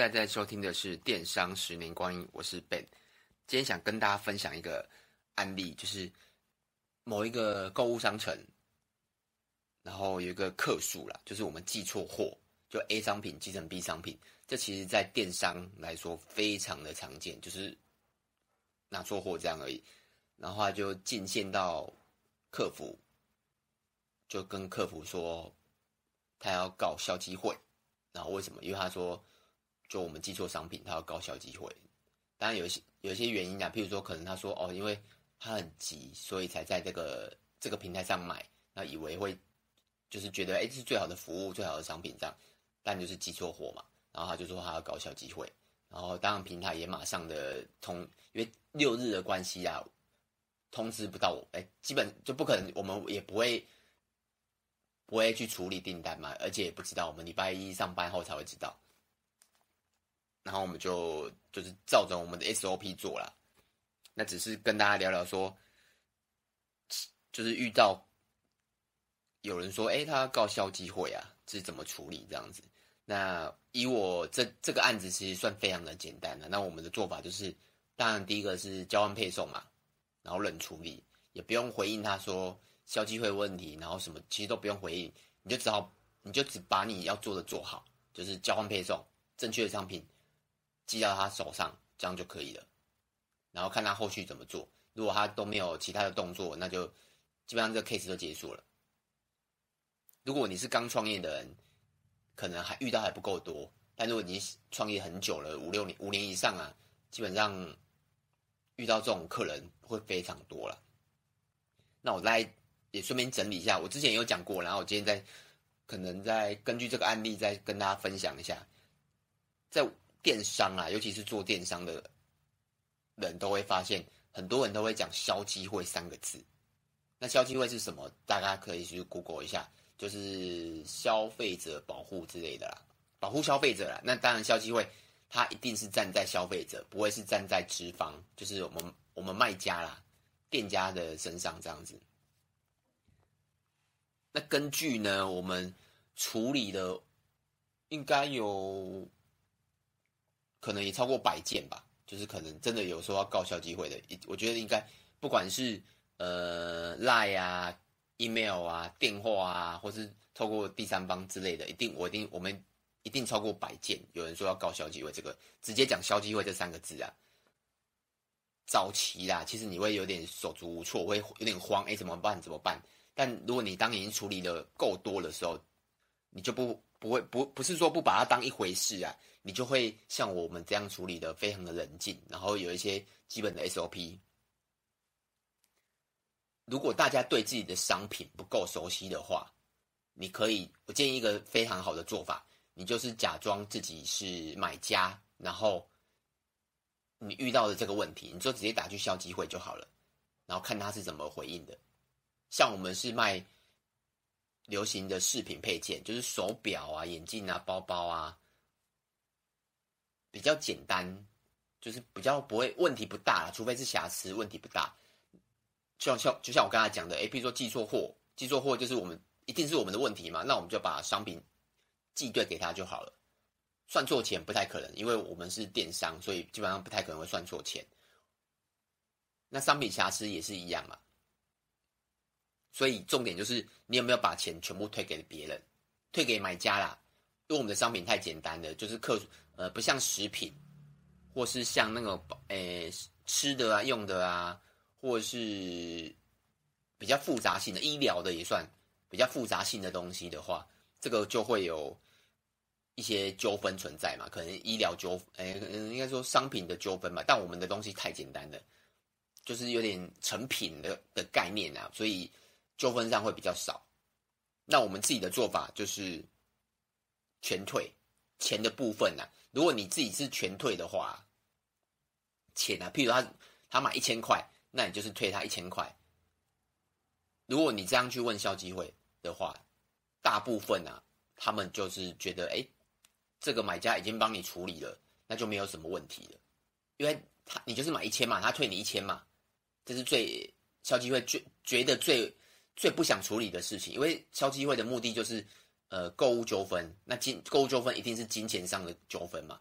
在在收听的是《电商十年光阴》，我是 Ben。今天想跟大家分享一个案例，就是某一个购物商城，然后有一个客诉啦，就是我们寄错货，就 A 商品寄成 B 商品。这其实，在电商来说非常的常见，就是拿错货这样而已。然后他就进线到客服，就跟客服说他要告消基会。然后为什么？因为他说，就我们寄错商品，他要告消基会。当然有些有一些原因啊，譬如说可能他说哦，因为他很急，所以才在这个这个平台上买，那以为会就是觉得哎，这是最好的服务、最好的商品这样，但就是寄错货嘛。然后他就说他要告消基会。然后当然平台也马上的通，因为六日的关系啊，通知不到我，哎，基本就不可能，我们也不会。不会去处理订单嘛，而且也不知道，我们礼拜一上班后才会知道。然后我们就就是照着我们的 SOP 做了。那只是跟大家聊聊说，就是遇到有人说，哎，他告消基会啊，是怎么处理这样子？那以我这这个案子其实算非常的简单的。那我们的做法就是，当然第一个是交换配送嘛，然后冷处理，也不用回应他说。消基会问题，然后什么其实都不用回应，你就只好你就只把你要做的做好，就是交换配送，正确的商品寄到他手上，这样就可以了。然后看他后续怎么做，如果他都没有其他的动作，那就基本上这个 case 就结束了。如果你是刚创业的人，可能还遇到还不够多，但如果你创业很久了，五六年、五年以上啊，基本上遇到这种客人会非常多了。那我来。也顺便整理一下，我之前也有讲过，然后我今天再可能再根据这个案例再跟大家分享一下，在电商啊，尤其是做电商的人都会发现，很多人都会讲“消基会”三个字。那消基会是什么？大家可以去 Google 一下，就是消费者保护之类的啦，保护消费者啦。那当然，消基会它一定是站在消费者，不会是站在资方，就是我们我们卖家啦、店家的身上这样子。那根据呢，我们处理的应该有可能也超过百件吧，就是可能真的有说要告消基会的，我觉得应该不管是呃 Line 啊、email 啊、电话啊，或是透过第三方之类的，一定我一定我们一定超过百件，有人说要告消基会，这个直接讲消基会这三个字啊，早期啦，其实你会有点手足无措，会有点慌，哎，怎么办？怎么办？但如果你当已经处理的够多的时候，你就不不会不不是说不把它当一回事啊，你就会像我们这样处理的非常的冷静，然后有一些基本的 SOP。如果大家对自己的商品不够熟悉的话，你可以我建议一个非常好的做法，你就是假装自己是买家，然后你遇到的这个问题，你就直接打去消基会就好了，然后看他是怎么回应的。像我们是卖流行的饰品配件，就是手表啊、眼镜啊、包包啊，比较简单，就是比较不会问题不大，除非是瑕疵，问题不大。就像就像我刚才讲的，诶，比如说寄错货，寄错货就是我们一定是我们的问题嘛，那我们就把商品寄对给他就好了。算错钱不太可能，因为我们是电商，所以基本上不太可能会算错钱。那商品瑕疵也是一样嘛。所以重点就是你有没有把钱全部退给别人，退给买家啦？因为我们的商品太简单了，就是客呃不像食品，或是像那个诶、吃的啊、用的啊，或是比较复杂性的医疗的也算比较复杂性的东西的话，这个就会有一些纠纷存在嘛。可能医疗纠，诶，应该说商品的纠纷嘛。但我们的东西太简单了，就是有点成品的的概念啊，所以。纠纷上会比较少，那我们自己的做法就是全退钱的部分呢、啊。如果你自己是全退的话，钱啊，譬如他他买一千块，那你就是退他一千块。如果你这样去问消基会的话，大部分啊，他们就是觉得，哎，这个买家已经帮你处理了，那就没有什么问题了，因为他你就是买一千嘛，他退你一千嘛，这是最消基会觉觉得最。最不想处理的事情，因为消基会的目的就是，呃，购物纠纷。那金购物纠纷一定是金钱上的纠纷嘛？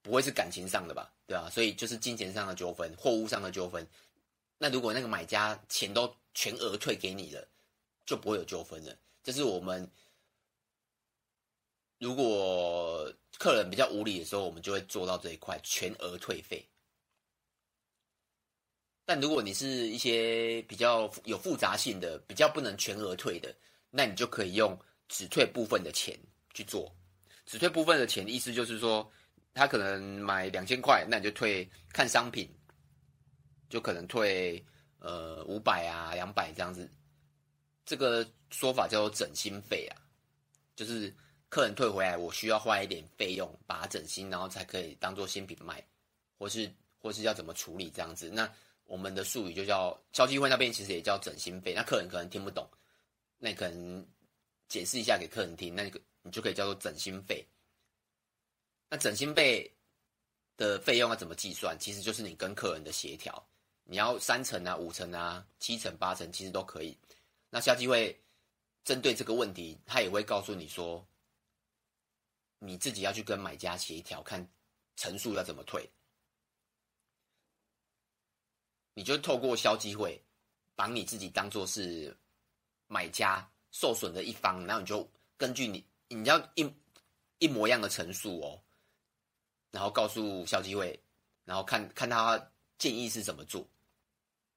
不会是感情上的吧？对啊，所以就是金钱上的纠纷、货物上的纠纷。那如果那个买家钱都全额退给你了，就不会有纠纷了。这是我们如果客人比较无理的时候，我们就会做到这一块全额退费。但如果你是一些比较有复杂性的、比较不能全额退的，那你就可以用只退部分的钱去做。只退部分的钱，意思就是说，他可能买两千块，那你就退看商品，就可能退呃五百啊两百这样子。这个说法叫做整新费啊，就是客人退回来，我需要花一点费用把它整新，然后才可以当做新品卖，或是或是要怎么处理这样子。那我们的术语就叫交际会那边其实也叫整新费，那客人可能听不懂，那你可能解释一下给客人听，那个。你就可以叫做整新费。那整新费的费用要怎么计算？其实就是你跟客人的协调，你要三成啊、五成啊、七成、八成，其实都可以。那消基会针对这个问题，他也会告诉你说，你自己要去跟买家协调，看成数要怎么退。你就透过消基会，把你自己当做是买家受损的一方，然后你就根据你。你要一一模一样的陈述哦，然后告诉消基会，然后看看他建议是怎么做。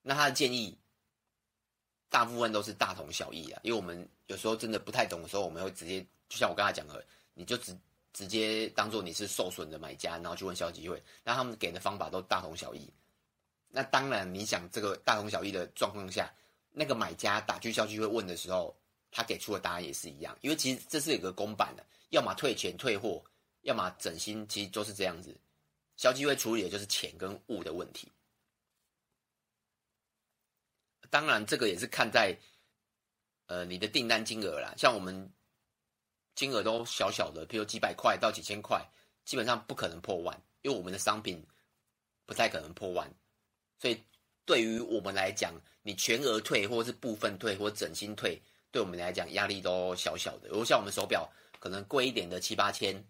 那他的建议大部分都是大同小异啊，因为我们有时候真的不太懂的时候，我们会直接就像我刚才讲的，你就直直接当做你是受损的买家，然后去问消基会，那他们给的方法都大同小异。那当然，你想这个大同小异的状况下，那个买家打去消基会问的时候。他给出的答案也是一样，因为其实这是有个公版的，要么退钱退货，要么整新，其实都是这样子。消基会处理的就是钱跟物的问题。当然，这个也是看在呃你的订单金额啦，像我们金额都小小的，比如几百块到几千块，基本上不可能破万，因为我们的商品不太可能破万，所以对于我们来讲，你全额退或是部分退或整新退。对我们来讲，压力都小小的。如果像我们手表可能贵一点的七八千，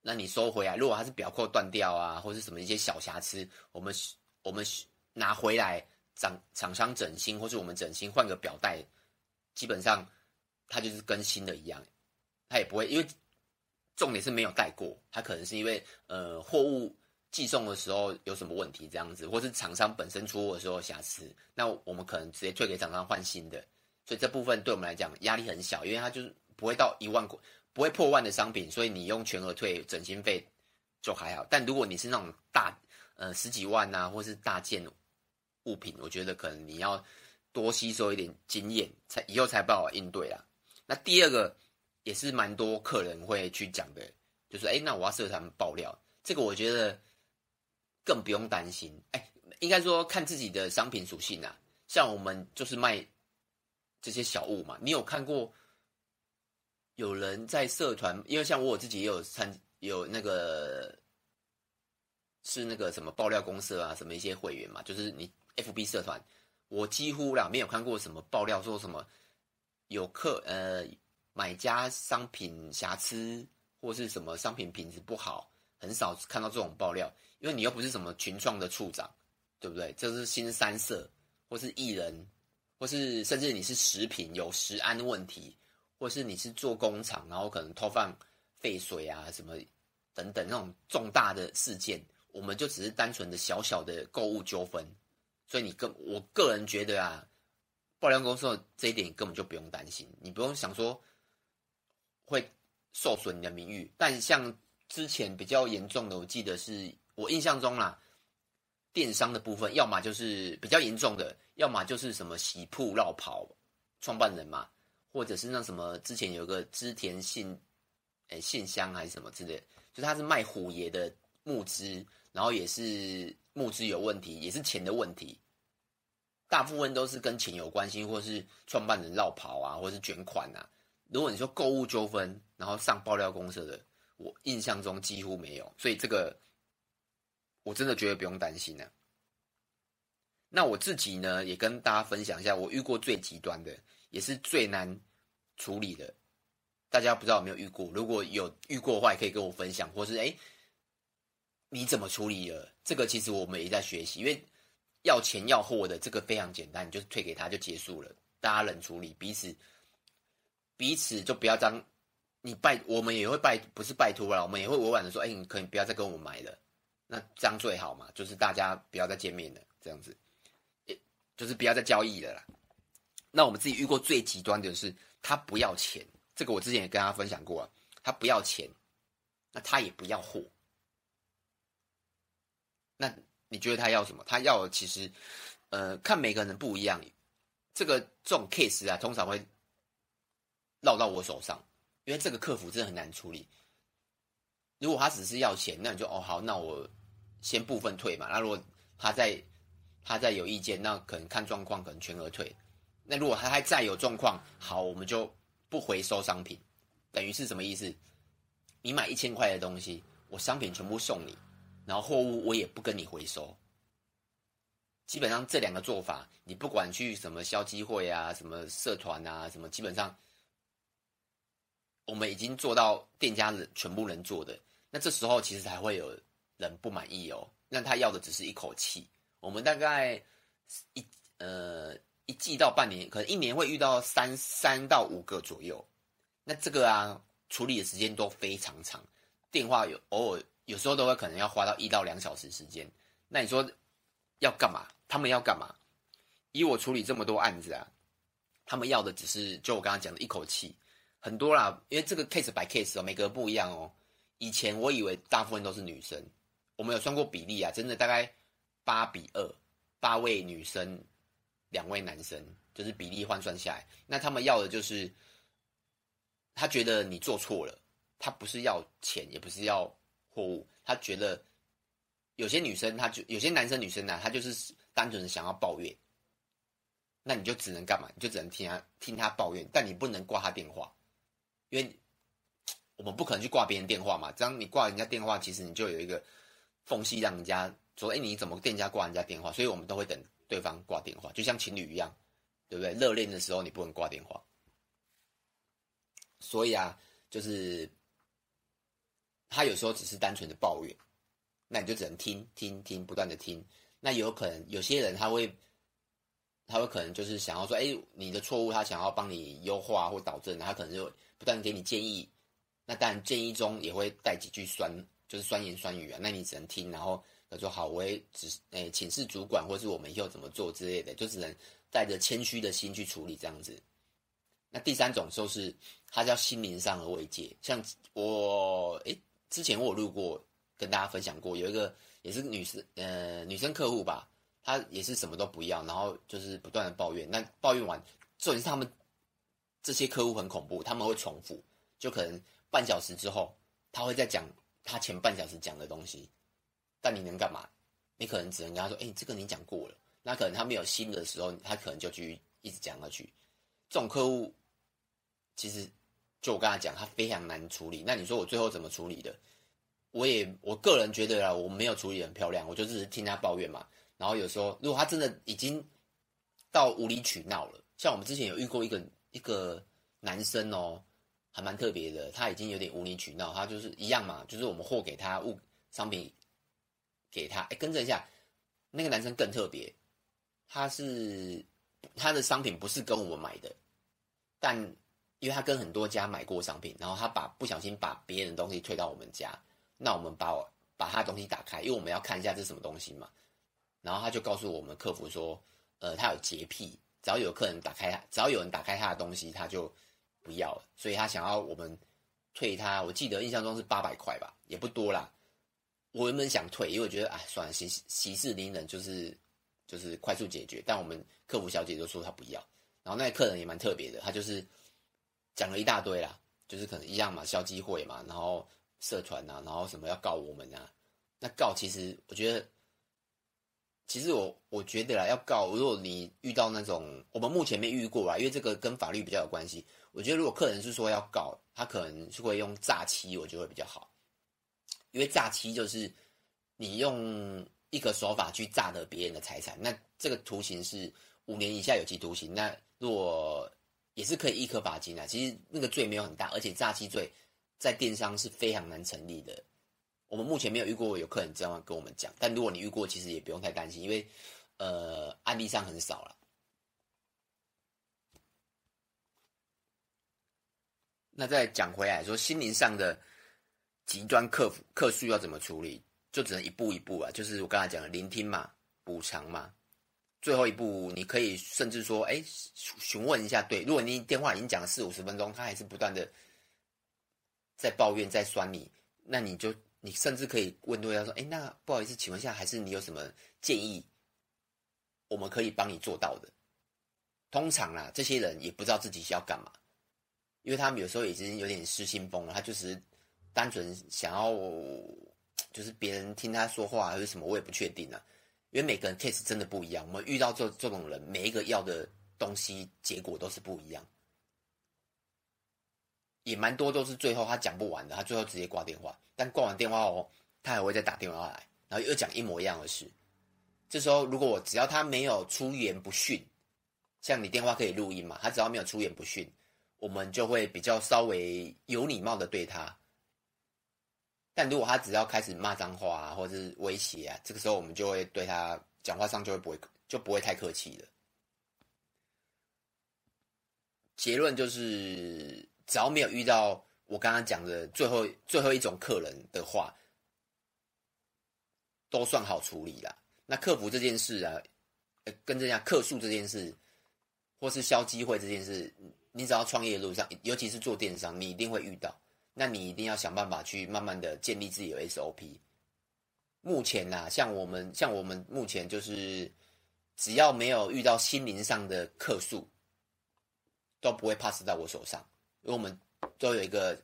那你收回来，如果它是表扣断掉啊，或是什么一些小瑕疵，我们我们拿回来厂厂商整新，或是我们整新换个表带，基本上它就是跟新的一样，它也不会因为重点是没有带过，它可能是因为呃货物寄送的时候有什么问题这样子，或是厂商本身出货的时候瑕疵，那我们可能直接退给厂商换新的。所以这部分对我们来讲压力很小，因为它就是不会到一万块，不会破万的商品，所以你用全额退整新费就还好。但如果你是那种大呃十几万啊，或是大件物品，我觉得可能你要多吸收一点经验，才以后才不好应对啦。那第二个也是蛮多客人会去讲的，就是哎，那我要社团爆料，这个我觉得更不用担心。哎，应该说看自己的商品属性啊，像我们就是卖。这些小物嘛，你有看过有人在社团？因为像我自己也有参，有那个是那个什么爆料公社啊，什么一些会员嘛，就是你 FB 社团，我几乎啦没有看过什么爆料说什么有客呃买家商品瑕疵或是什么商品品质不好，很少看到这种爆料，因为你又不是什么群创的处长，对不对？这是新三社或是艺人。或是甚至你是食品有食安问题，或是你是做工厂，然后可能偷放废水啊什么等等那种重大的事件，我们就只是单纯的小小的购物纠纷，所以你跟我个人觉得啊，爆料公司这一点你根本就不用担心，你不用想说会受损你的名誉。但像之前比较严重的，我记得是我印象中啦。电商的部分，要么就是比较严重的，要么就是什么喜铺绕跑创办人嘛，或者是那什么之前有个织田信，诶信箱还是什么之类，就他是卖虎爷的募资，然后也是募资有问题，也是钱的问题，大部分都是跟钱有关系，或是创办人绕跑啊，或是卷款啊。如果你说购物纠纷，然后上爆料公社的，我印象中几乎没有，所以这个。我真的觉得不用担心呢、啊。那我自己呢，也跟大家分享一下，我遇过最极端的，也是最难处理的。大家不知道有没有遇过？如果有遇过的话，也可以跟我分享，或是哎，你怎么处理了？这个其实我们也在学习，因为要钱要货的这个非常简单，你就是退给他就结束了，大家冷处理，彼此彼此就不要当你拜，我们也会拜，不是拜托了，我们也会委婉的说，哎，你可以不要再跟我们买了，那这样最好嘛，就是大家不要再见面了，这样子，就是不要再交易了啦。那我们自己遇过最极端的是，他不要钱，这个我之前也跟大家分享过啊，他不要钱，那他也不要货。那你觉得他要什么？他要的其实，呃，看每个人不一样。这个这种 case 啊，通常会落到我手上，因为这个客服真的很难处理。如果他只是要钱，那你就哦好，那我先部分退嘛。那如果他在他再有意见，那可能看状况，可能全额退。那如果他还再有状况，好，我们就不回收商品。等于是什么意思？你买一千块的东西，我商品全部送你。然后货物我也不跟你回收，基本上这两个做法，你不管去什么消基会啊、什么社团啊、什么，基本上我们已经做到店家人全部能做的。那这时候其实才会有人不满意哦。那他要的只是一口气。我们大概一呃一季到半年，可能一年会遇到三三到五个左右。那这个啊处理的时间都非常长，电话有偶尔。有时候都会可能要花到一到两小时时间，那你说要干嘛？他们要干嘛？以我处理这么多案子啊，他们要的只是就我刚刚讲的一口气，很多啦，因为这个 case by case 哦，每个不一样哦。以前我以为大部分都是女生，我们有算过比例啊，真的大概八比二，八位女生，两位男生，就是比例换算下来，那他们要的就是他觉得你做错了，他不是要钱，也不是要。货物，他觉得有些女生，他就有些男生女生呢、啊，他就是单纯的想要抱怨，那你就只能干嘛？你就只能听他听他抱怨，但你不能挂他电话，因为我们不可能去挂别人电话嘛。这样你挂人家电话，其实你就有一个缝隙，让人家说：“哎，你怎么店家挂人家电话？”所以我们都会等对方挂电话，就像情侣一样，对不对？热恋的时候你不能挂电话，所以啊，就是。他有时候只是单纯的抱怨，那你就只能听听听，不断的听。那有可能有些人他会，他会可能就是想要说，哎，你的错误他想要帮你优化或导正，他可能就不断给你建议。那当然建议中也会带几句酸，就是酸言酸语啊。那你只能听，然后他说好，我也只哎请示主管，或是我们以后怎么做之类的，就只能带着谦虚的心去处理这样子。那第三种就是他叫心灵上的慰藉，像我哎。之前我有录过，跟大家分享过，有一个也是女生，呃，女生客户吧，她也是什么都不要，然后就是不断的抱怨。那抱怨完，重点是他们这些客户很恐怖，他们会重复，就可能半小时之后，他会再讲他前半小时讲的东西。但你能干嘛？你可能只能跟他说：“哎，这个你讲过了。”那可能他没有新的时候，他可能就去一直讲下去。这种客户其实。就我刚才讲，他非常难处理。那你说我最后怎么处理的？我也我个人觉得啦，我没有处理很漂亮，我就只是听他抱怨嘛。然后有时候，如果他真的已经到无理取闹了，像我们之前有遇过一个一个男生哦，还蛮特别的，他已经有点无理取闹。他就是一样嘛，就是我们货给他物商品给他，哎，更正一下，那个男生更特别，他是他的商品不是跟我们买的，但。因为他跟很多家买过商品，然后他把不小心把别人的东西退到我们家，那我们把我把他的东西打开，因为我们要看一下这是什么东西嘛。然后他就告诉我们客服说，呃，他有洁癖，只要有客人打开他，只要有人打开他的东西，他就不要了。所以他想要我们退他，我记得印象中是八百块吧，也不多啦。我原本想退，因为我觉得哎，算了，息息事宁人，就是就是快速解决。但我们客服小姐就说她不要，然后那客人也蛮特别的，他就是。讲了一大堆啦，就是可能一样嘛，消基会嘛，然后社团啊，然后什么要告我们啊？那告其实我觉得，其实我我觉得啦，要告，如果你遇到那种我们目前没遇过啦，因为这个跟法律比较有关系。我觉得如果客人是说要告，他可能是会用诈欺，我觉得会比较好，因为诈欺就是你用一个手法去诈得别人的财产，那这个徒刑是五年以下有期徒刑。那如果也是可以易科罚金的，其实那个罪没有很大，而且诈欺罪在电商是非常难成立的。我们目前没有遇过有客人这样跟我们讲，但如果你遇过，其实也不用太担心，因为呃案例上很少了。那再讲回来说，心灵上的极端客服客诉要怎么处理，就只能一步一步啊，就是我刚才讲的聆听嘛，补偿嘛。最后一步，你可以甚至说，哎，询问一下，对，如果你电话已经讲了四五十分钟，他还是不断的在抱怨、在酸你，那你就你甚至可以问对方说，哎，那不好意思，请问一下，还是你有什么建议，我们可以帮你做到的？通常啊，这些人也不知道自己是要干嘛，因为他们有时候已经有点失心疯了，他就是单纯想要，就是别人听他说话还是什么，我也不确定啊。因为每个人 case 真的不一样，我们遇到这这种人，每一个要的东西结果都是不一样，也蛮多都是最后他讲不完的，他最后直接挂电话。但挂完电话哦，他还会再打电话来，然后又讲一模一样的事。这时候如果我只要他没有出言不逊，像你电话可以录音嘛，他只要没有出言不逊，我们就会比较稍微有礼貌的对他。但如果他只要开始骂脏话啊，或者是威胁啊，这个时候我们就会对他讲话上就会不会就不会太客气了。结论就是，只要没有遇到我刚刚讲的最后最后一种客人的话，都算好处理啦。那客服这件事啊，跟这样客诉这件事，或是消机会这件事，你只要创业路上，尤其是做电商，你一定会遇到。那你一定要想办法去慢慢的建立自己的 SOP。目前呐、啊，像我们像我们目前就是，只要没有遇到心灵上的客诉，都不会 pass 到我手上，因为我们都有一个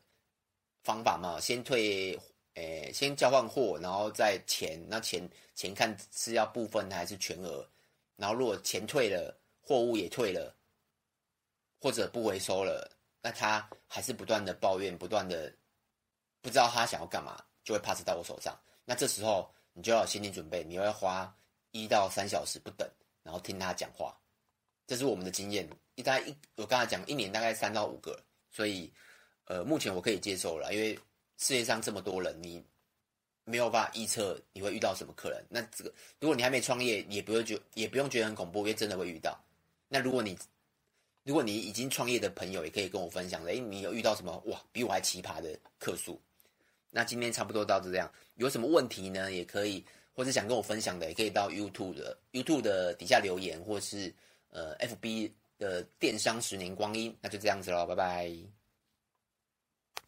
方法嘛，先退，诶、先交换货，然后再钱，那钱钱看是要部分还是全额，然后如果钱退了，货物也退了，或者不回收了。那他还是不断的抱怨，不断的不知道他想要干嘛，就会 pass 到我手上。那这时候你就要有心理准备，你会花一到三小时不等，然后听他讲话。这是我们的经验，一大概一我刚才讲一年大概三到五个，所以呃目前我可以接受了，因为世界上这么多人，你没有办法预测你会遇到什么客人。那这个如果你还没创业，也不会觉也不用觉得很恐怖，因为真的会遇到。那如果你如果你已经创业的朋友，也可以跟我分享。诶，你有遇到什么哇，比我还奇葩的客诉？那今天差不多到这样，有什么问题呢？也可以，或是想跟我分享的，也可以到 YouTube 的 YouTube 的底下留言，或是呃 FB 的电商十年光阴。那就这样子喽，拜拜。